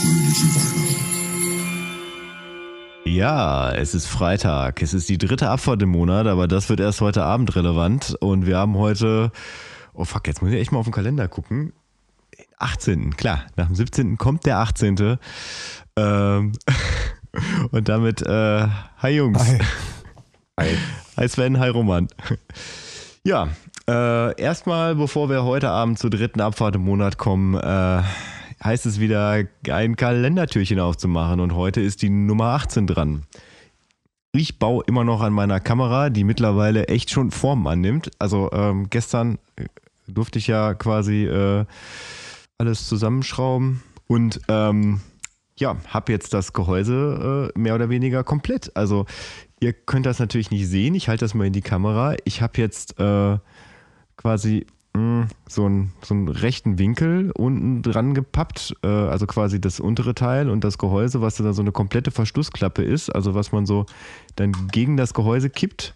fröhliche Weihnachten. Ja, es ist Freitag. Es ist die dritte Abfahrt im Monat, aber das wird erst heute Abend relevant. Und wir haben heute, oh fuck, jetzt muss ich echt mal auf den Kalender gucken. 18. Klar, nach dem 17. kommt der 18. Ähm, und damit, äh, hi Jungs. Hi. Hi. Hi Sven, hi Roman. Ja, äh, erstmal, bevor wir heute Abend zur dritten Abfahrt im Monat kommen, äh, heißt es wieder, ein Kalendertürchen aufzumachen. Und heute ist die Nummer 18 dran. Ich baue immer noch an meiner Kamera, die mittlerweile echt schon Formen annimmt. Also ähm, gestern äh, durfte ich ja quasi äh, alles zusammenschrauben und ähm, ja, habe jetzt das Gehäuse äh, mehr oder weniger komplett. Also ihr könnt das natürlich nicht sehen. Ich halte das mal in die Kamera. Ich habe jetzt äh, quasi so, einen, so einen rechten Winkel unten dran gepappt. Äh, also quasi das untere Teil und das Gehäuse, was dann so eine komplette Verschlussklappe ist. Also was man so dann gegen das Gehäuse kippt.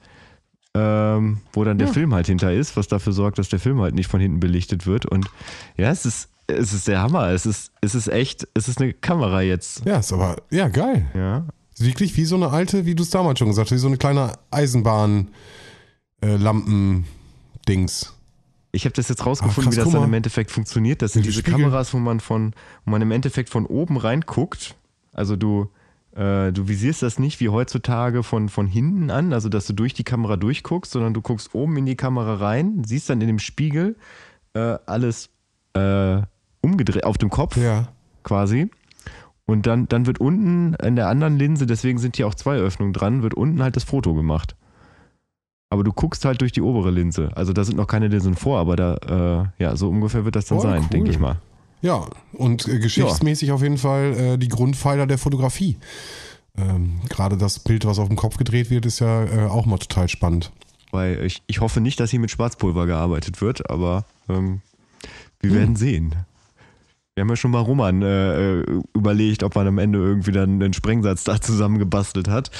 Ähm, wo dann der Ja. Film halt hinter ist, was dafür sorgt, dass der Film halt nicht von hinten belichtet wird. Und ja, es ist, es ist der Hammer. Es ist, es ist echt, es ist eine Kamera jetzt. Ja, ist aber, ja, geil. Ja. Wirklich wie so eine alte, wie du es damals schon gesagt hast, wie so eine kleine Eisenbahn-Lampen-Dings. Ich habe das jetzt rausgefunden, Ah, krass, wie das dann im Endeffekt funktioniert. Das sind diese Spiegel. Kameras, wo man von, wo man im Endeffekt von oben reinguckt. Also du, äh, du visierst das nicht wie heutzutage von, von hinten an, also dass du durch die Kamera durchguckst, sondern du guckst oben in die Kamera rein, siehst dann in dem Spiegel äh, alles äh, umgedreht auf dem Kopf ja. quasi. Und dann, dann wird unten in der anderen Linse, deswegen sind hier auch zwei Öffnungen dran, wird unten halt das Foto gemacht. Aber du guckst halt durch die obere Linse. Also da sind noch keine Linsen vor, aber da, äh, ja, so ungefähr wird das dann Oh, sein, cool. denke ich mal. Ja, und äh, geschichtsmäßig auf jeden Fall äh, die Grundpfeiler der Fotografie. Ähm, Gerade das Bild, was auf dem Kopf gedreht wird, ist ja äh, auch mal total spannend. Weil ich, ich hoffe nicht, dass hier mit Schwarzpulver gearbeitet wird, aber ähm, wir Hm. werden sehen. Wir haben ja schon mal Roman äh, äh, überlegt, ob man am Ende irgendwie dann einen Sprengsatz da zusammengebastelt hat.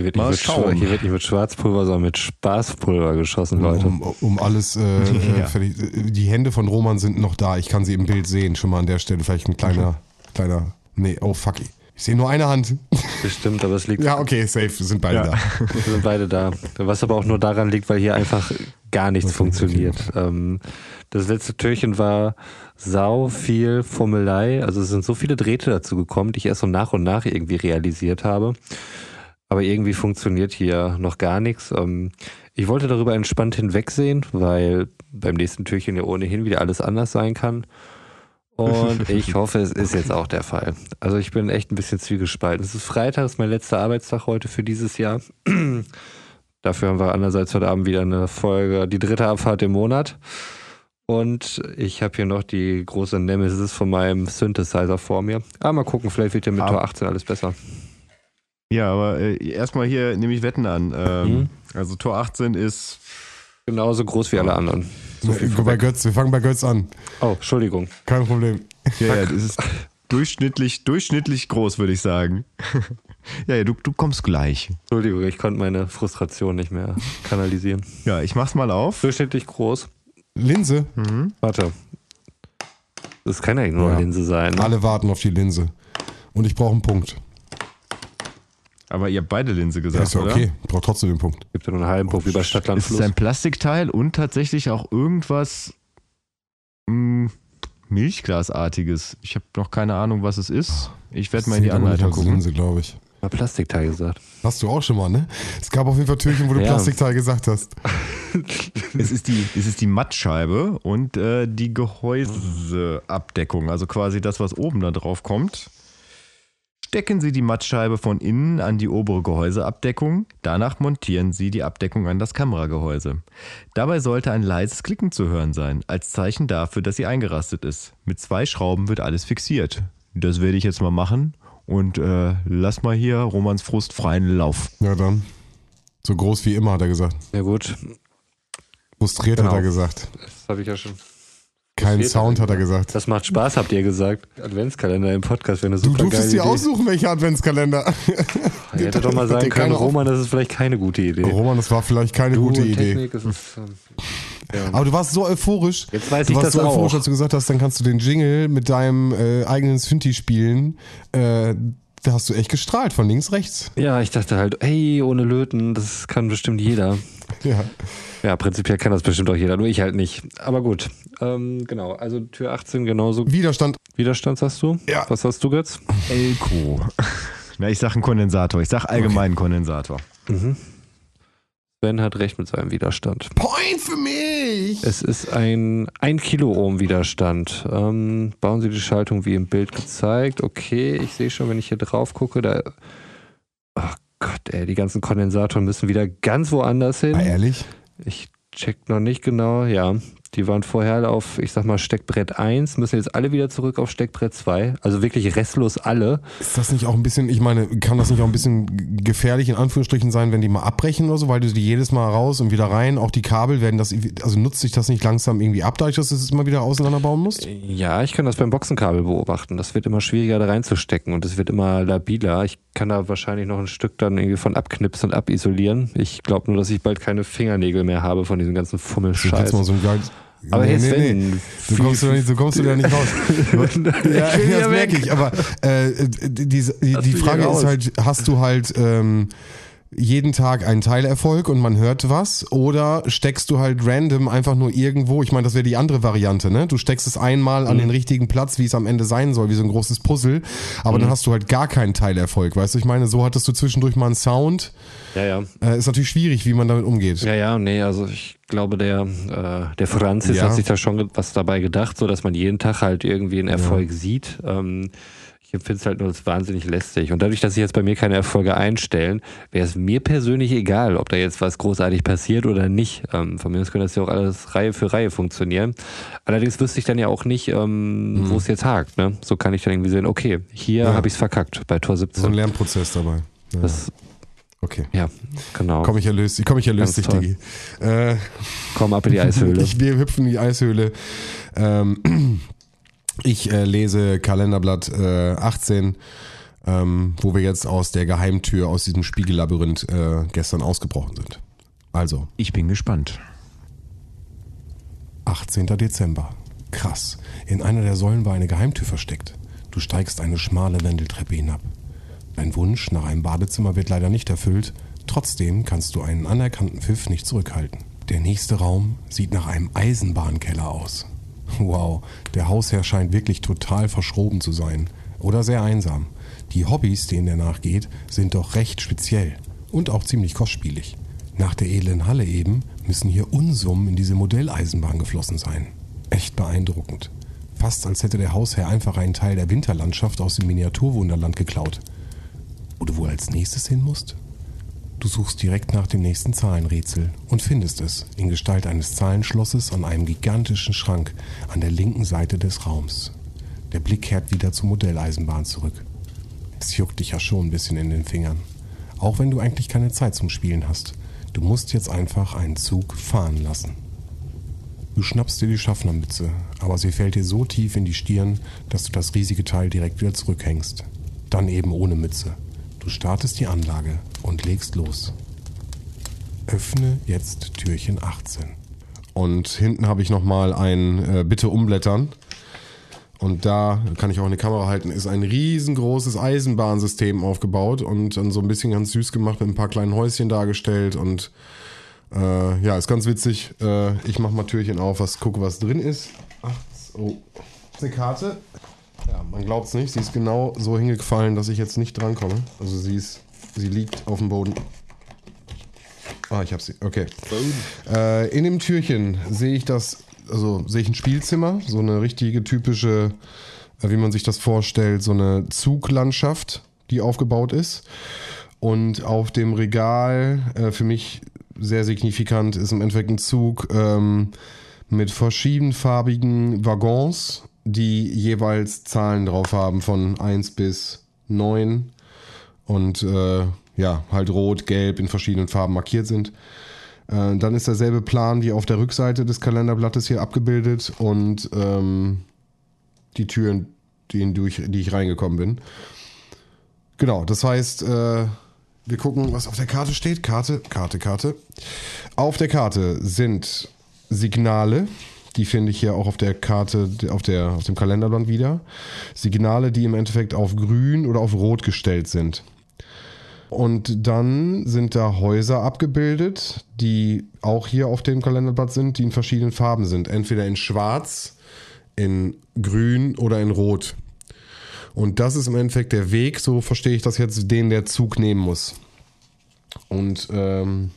Hier wird, Mal nicht mit, schauen. Schwa- hier wird nicht mit Schwarzpulver, sondern mit Spaßpulver geschossen, Leute. Um, um alles, äh, äh, Ja. fertig. Die Hände von Roman sind noch da. Ich kann sie im Bild sehen. Schon mal an der Stelle vielleicht ein kleiner, kleiner. Nee, oh fuck. Ich sehe nur eine Hand. Bestimmt, aber es liegt, Ja, okay, safe. Wir sind beide Ja. da. wir sind beide da. Was aber auch nur daran liegt, weil hier einfach gar nichts Okay, funktioniert. Ähm, das letzte Türchen war sau viel Fummelei. Also es sind so viele Drähte dazu gekommen, die ich erst so nach und nach irgendwie realisiert habe. Aber irgendwie funktioniert hier noch gar nichts. Ähm, ich wollte darüber entspannt hinwegsehen, weil beim nächsten Türchen ja ohnehin wieder alles anders sein kann. Und ich hoffe, es ist jetzt auch der Fall. Also ich bin echt ein bisschen zwiegespalten. Es ist Freitag, es ist mein letzter Arbeitstag heute für dieses Jahr. Dafür haben wir andererseits heute Abend wieder eine Folge, die dritte Abfahrt im Monat. Und ich habe hier noch die große Nemesis von meinem Synthesizer vor mir. Aber mal gucken, vielleicht wird ja mit Aber- Tor 18 alles besser. Ja, aber äh, erstmal hier nehme ich Wetten an. Ähm, Mhm. Also Tor 18 ist Genauso groß wie alle anderen. So viel bei. Götz, wir fangen bei Götz an. Oh, Entschuldigung. Kein Problem. Ja, ja, das ist durchschnittlich, durchschnittlich groß, würde ich sagen. ja, ja, du, du kommst gleich. Entschuldigung, ich konnte meine Frustration nicht mehr kanalisieren. Ja, ich mach's mal auf. Durchschnittlich groß. Linse. Mhm. Warte. Das kann ja nicht nur Ja. eine Linse sein. Ne? Alle warten auf die Linse. Und ich brauche einen Punkt. Aber ihr habt beide Linse Ja, gesagt, ist ja oder? okay. Ich brauche trotzdem den Punkt. Gibt ja nur einen halben Punkt wie bei Stadtland Es ist Fluss. ein Plastikteil und tatsächlich auch irgendwas mh, Milchglasartiges. Ich habe noch keine Ahnung, was es ist. Ich werde mal in die Anleitung gucken. Linse, glaube ich. Mal Plastikteil gesagt. Hast du auch schon mal, ne? Es gab auf jeden Fall Türchen, wo du Ja. Plastikteil gesagt hast. Es ist die, es ist die Mattscheibe und äh, die Gehäuseabdeckung, also quasi das, was oben da drauf kommt. Stecken Sie die Mattscheibe von innen an die obere Gehäuseabdeckung. Danach montieren Sie die Abdeckung an das Kameragehäuse. Dabei sollte ein leises Klicken zu hören sein, als Zeichen dafür, dass sie eingerastet ist. Mit zwei Schrauben wird alles fixiert. Das werde ich jetzt mal machen und äh, lass mal hier Romans Frust freien Lauf. Ja, dann. So groß wie immer, hat er gesagt. Ja gut, Frustriert Genau. hat er gesagt. das habe ich ja schon. Kein Sound, hat er gesagt. Das macht Spaß, habt ihr gesagt. Adventskalender im Podcast eine Du super durftest geile dir aussuchen, welcher Adventskalender. Ich hätte doch mal sagen können, Roman, das ist vielleicht keine gute Idee. Roman, das war vielleicht keine Du gute Idee. Ist, ähm, Aber du warst so euphorisch. Jetzt weiß du ich warst das so euphorisch, auch. als du gesagt hast, dann kannst du den Jingle mit deinem äh, eigenen Synthi spielen. Äh, da hast du echt gestrahlt, von links, rechts. Ja, ich dachte halt, hey, ohne Löten, das kann bestimmt jeder. Ja. Ja, prinzipiell kann das bestimmt auch jeder, nur ich halt nicht. Aber gut, ähm, genau, also Tür 18 genauso. Widerstand. Widerstand hast du? Ja. Was hast du jetzt? Elko. Na, ich sag einen Kondensator. Ich sag allgemeinen Kondensator. Sven hat recht mit seinem Widerstand. Point für mich! Es ist ein 1 Kiloohm Widerstand. Ähm, bauen Sie die Schaltung wie im Bild gezeigt. Okay, ich sehe schon, wenn ich hier drauf gucke, da. Gott, ey, die ganzen Kondensatoren müssen wieder ganz woanders hin. Ah, ehrlich? Ich check noch nicht genau. Ja, die waren vorher auf, ich sag mal, Steckbrett 1, müssen jetzt alle wieder zurück auf Steckbrett 2. Also wirklich restlos alle. Ist das nicht auch ein bisschen, ich meine, kann das nicht auch ein bisschen gefährlich in Anführungsstrichen sein, wenn die mal abbrechen oder so, weil du die jedes Mal raus und wieder rein, auch die Kabel werden das, also nutzt sich das nicht langsam irgendwie ab, dadurch, dass du es immer wieder auseinanderbauen musst? Ja, ich kann das beim Boxenkabel beobachten. Das wird immer schwieriger da reinzustecken und es wird immer labiler. Ich kann da wahrscheinlich noch ein Stück dann irgendwie von abknipsen und abisolieren. Ich glaube nur, dass ich bald keine Fingernägel mehr habe von diesem ganzen Fummelscheiß. mal so. Aber nee, jetzt nee, nee. Du kommst, du da nicht, so kommst du da nicht raus. ja, das merke ich. Aber äh, die, die, die, die Frage ist halt, hast du halt ähm, jeden Tag einen Teilerfolg und man hört was oder steckst du halt random einfach nur irgendwo, ich meine, das wäre die andere Variante, ne? Du steckst es einmal Mhm. an den richtigen Platz, wie es am Ende sein soll, wie so ein großes Puzzle, aber Mhm. dann hast du halt gar keinen Teilerfolg, weißt du? Ich meine, so hattest du zwischendurch mal einen Sound. Ja, ja. Äh, ist natürlich schwierig, wie man damit umgeht. Ja, ja, nee, also ich glaube, der, äh, der Franzis Ja. hat sich da schon was dabei gedacht, so dass man jeden Tag halt irgendwie einen Erfolg sieht. Ähm, ich empfinde es halt nur als wahnsinnig lästig. Und dadurch, dass sich jetzt bei mir keine Erfolge einstellen, wäre es mir persönlich egal, ob da jetzt was großartig passiert oder nicht. Ähm, von mir aus könnte das ja auch alles Reihe für Reihe funktionieren. Allerdings wüsste ich dann ja auch nicht, ähm, wo es jetzt hakt. Ne? So kann ich dann irgendwie sehen, okay, hier Ja. habe ich es verkackt bei Tor So ein 17. Lernprozess dabei. Ja. Das, Okay. ja, genau. Komm, ich erlöse, komm, ich erlöse dich. Digi. Äh, Komm ab in die Eishöhle. Ich, wir hüpfen in die Eishöhle. Ähm, ich äh, lese Kalenderblatt äh, 18, ähm, wo wir jetzt aus der Geheimtür, aus diesem Spiegellabyrinth äh, gestern ausgebrochen sind. Also, Ich bin gespannt. 18. Dezember. Krass. In einer der Säulen war eine Geheimtür versteckt. Du steigst eine schmale Wendeltreppe hinab. Dein Wunsch nach einem Badezimmer wird leider nicht erfüllt. Trotzdem kannst du einen anerkannten Pfiff nicht zurückhalten. Der nächste Raum sieht nach einem Eisenbahnkeller aus. Wow, der Hausherr scheint wirklich total verschroben zu sein. Oder sehr einsam. Die Hobbys, denen er nachgeht, sind doch recht speziell. Und auch ziemlich kostspielig. Nach der edlen Halle eben müssen hier Unsummen in diese Modelleisenbahn geflossen sein. Echt beeindruckend. Fast als hätte der Hausherr einfach einen Teil der Winterlandschaft aus dem Miniaturwunderland geklaut. Wo du wohl als nächstes hin musst? Du suchst direkt nach dem nächsten Zahlenrätsel und findest es in Gestalt eines Zahlenschlosses an einem gigantischen Schrank an der linken Seite des Raums. Der Blick kehrt wieder zur Modelleisenbahn zurück. Es juckt dich ja schon ein bisschen in den Fingern. Auch wenn du eigentlich keine Zeit zum Spielen hast. Du musst jetzt einfach einen Zug fahren lassen. Du schnappst dir die Schaffnermütze, aber sie fällt dir so tief in die Stirn, dass du das riesige Teil direkt wieder zurückhängst. Dann eben ohne Mütze. Du startest die Anlage und legst los. Öffne jetzt Türchen 18. Und hinten habe ich nochmal ein äh, Bitte umblättern. Und da kann ich auch eine Kamera halten, ist ein riesengroßes Eisenbahnsystem aufgebaut und dann so ein bisschen ganz süß gemacht mit ein paar kleinen Häuschen dargestellt und äh, ja, ist ganz witzig. Äh, ich mache mal Türchen auf, was gucke, was drin ist. Ach, oh, eine Karte. Ja, man glaubt es nicht. Sie ist genau so hingefallen, dass ich jetzt nicht drankomme. Also sie ist, sie liegt auf dem Boden. Ah, ich habe sie. Okay. Äh, in dem Türchen sehe ich das, also sehe ich ein Spielzimmer, so eine richtige typische, äh, wie man sich das vorstellt, so eine Zuglandschaft, die aufgebaut ist. Und auf dem Regal, äh, für mich sehr signifikant, ist im Endeffekt ein Zug ähm, mit verschiedenfarbigen Waggons, die jeweils Zahlen drauf haben von 1 bis 9 und äh, ja, halt rot, gelb in verschiedenen Farben markiert sind. Äh, dann ist derselbe Plan wie auf der Rückseite des Kalenderblattes hier abgebildet und ähm, die Türen, die, durch die ich reingekommen bin. Genau, das heißt, äh, wir gucken, was auf der Karte steht. Karte, Karte, Karte. Auf der Karte sind Signale. Die finde ich hier auch auf der Karte, auf, der, auf dem Kalenderband wieder. Signale, die im Endeffekt auf grün oder auf rot gestellt sind. Und dann sind da Häuser abgebildet, die auch hier auf dem Kalenderblatt sind, die in verschiedenen Farben sind. Entweder in schwarz, in grün oder in rot. Und das ist im Endeffekt der Weg, so verstehe ich das jetzt, den der Zug nehmen muss. Und ähm,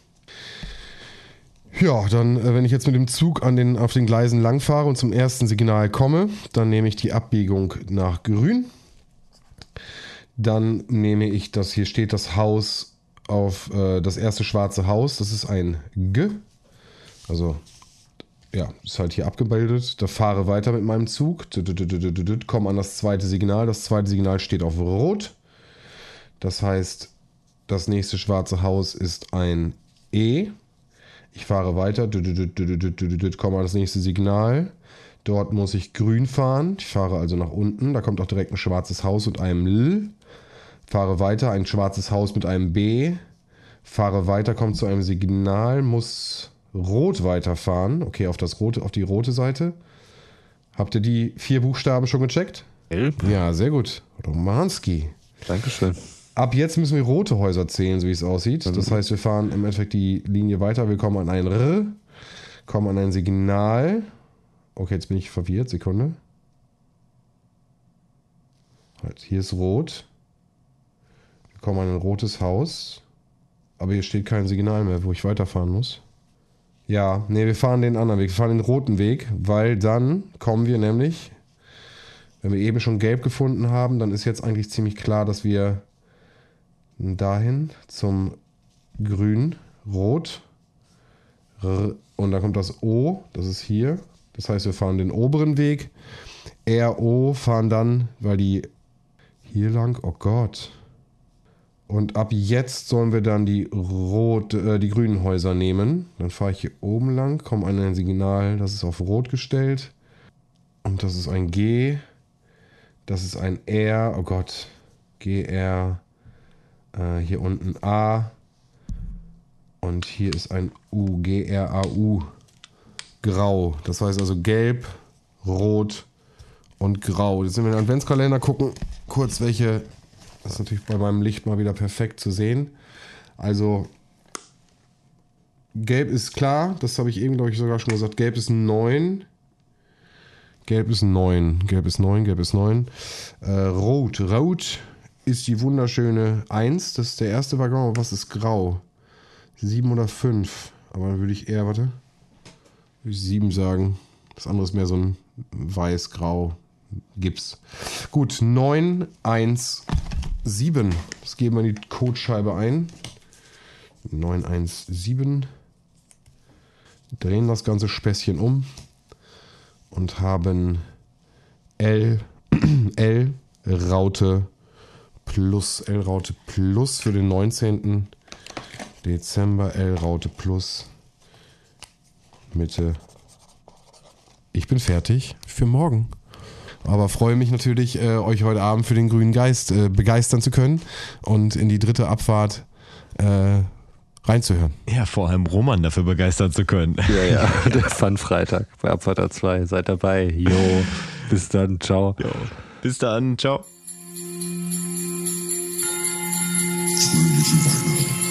ja, dann, äh, wenn ich jetzt mit dem Zug an den, auf den Gleisen langfahre und zum ersten Signal komme, dann nehme ich die Abbiegung nach grün. Dann nehme ich das, hier steht das Haus auf äh, das erste schwarze Haus, das ist ein G. Also, ja, ist halt hier abgebildet. Da fahre weiter mit meinem Zug, komme an das zweite Signal. Das zweite Signal steht auf Rot. Das heißt, das nächste schwarze Haus ist ein E. Ich fahre weiter, komme an das nächste Signal. Dort muss ich grün fahren. Ich fahre also nach unten. Da kommt auch direkt ein schwarzes Haus und einem L. Fahre weiter, ein schwarzes Haus mit einem B. Fahre weiter, kommt zu einem Signal, muss rot weiterfahren. Okay, auf, das rote, auf die rote Seite. Habt ihr die vier Buchstaben schon gecheckt? Gelb. Ja, sehr gut. Romanski. Dankeschön. Ab jetzt müssen wir rote Häuser zählen, so wie es aussieht. Das heißt, wir fahren im Endeffekt die Linie weiter. Wir kommen an ein R, kommen an ein Signal. Okay, jetzt bin ich verwirrt. Sekunde. Halt, hier ist rot. Wir kommen an ein rotes Haus. Aber hier steht kein Signal mehr, wo ich weiterfahren muss. Ja, nee, wir fahren den anderen Weg. Wir fahren den roten Weg, weil dann kommen wir nämlich, wenn wir eben schon gelb gefunden haben, dann ist jetzt eigentlich ziemlich klar, dass wir dahin zum Grün, Rot. Und dann kommt das O, das ist hier. Das heißt, wir fahren den oberen Weg. RO fahren dann, weil die hier lang, oh Gott. Und ab jetzt sollen wir dann die rot, äh, die grünen Häuser nehmen. Dann fahre ich hier oben lang, komme an ein Signal, das ist auf Rot gestellt. Und das ist ein G. Das ist ein R, oh Gott. GR. Äh, hier unten A. Und hier ist ein U, G-R-A-U. Grau. Das heißt also gelb, rot und grau. Jetzt sind wir in den Adventskalender, gucken kurz, welche. Das ist natürlich bei meinem Licht mal wieder perfekt zu sehen. Also, gelb ist klar. Das habe ich eben, glaube ich, sogar schon gesagt. Gelb ist 9. Gelb ist 9. Gelb ist 9, gelb ist 9. Äh, rot. Rot ist die wunderschöne 1. Das ist der erste Waggon. Was ist grau? 7 oder 5. Aber dann würde ich eher, warte, würde ich 7 sagen. Das andere ist mehr so ein weiß-grau Gips. Gut, 9, 1, 7. Das geben wir in die Codescheibe ein. 9, 1, 7. Drehen das ganze Späßchen um und haben L, L, Raute Plus, L-Raute Plus für den 19. Dezember, L-Raute Plus, Mitte. Ich bin fertig für morgen. Aber freue mich natürlich, äh, euch heute Abend für den grünen Geist äh, begeistern zu können und in die dritte Abfahrt äh, reinzuhören. Ja, vor allem Roman dafür begeistern zu können. Ja, ja, der Fun-Freitag bei Abfahrt 2. Seid dabei. Jo, bis dann. Ciao. Jo. Bis dann. Ciao. Fröhliche Weihnachten.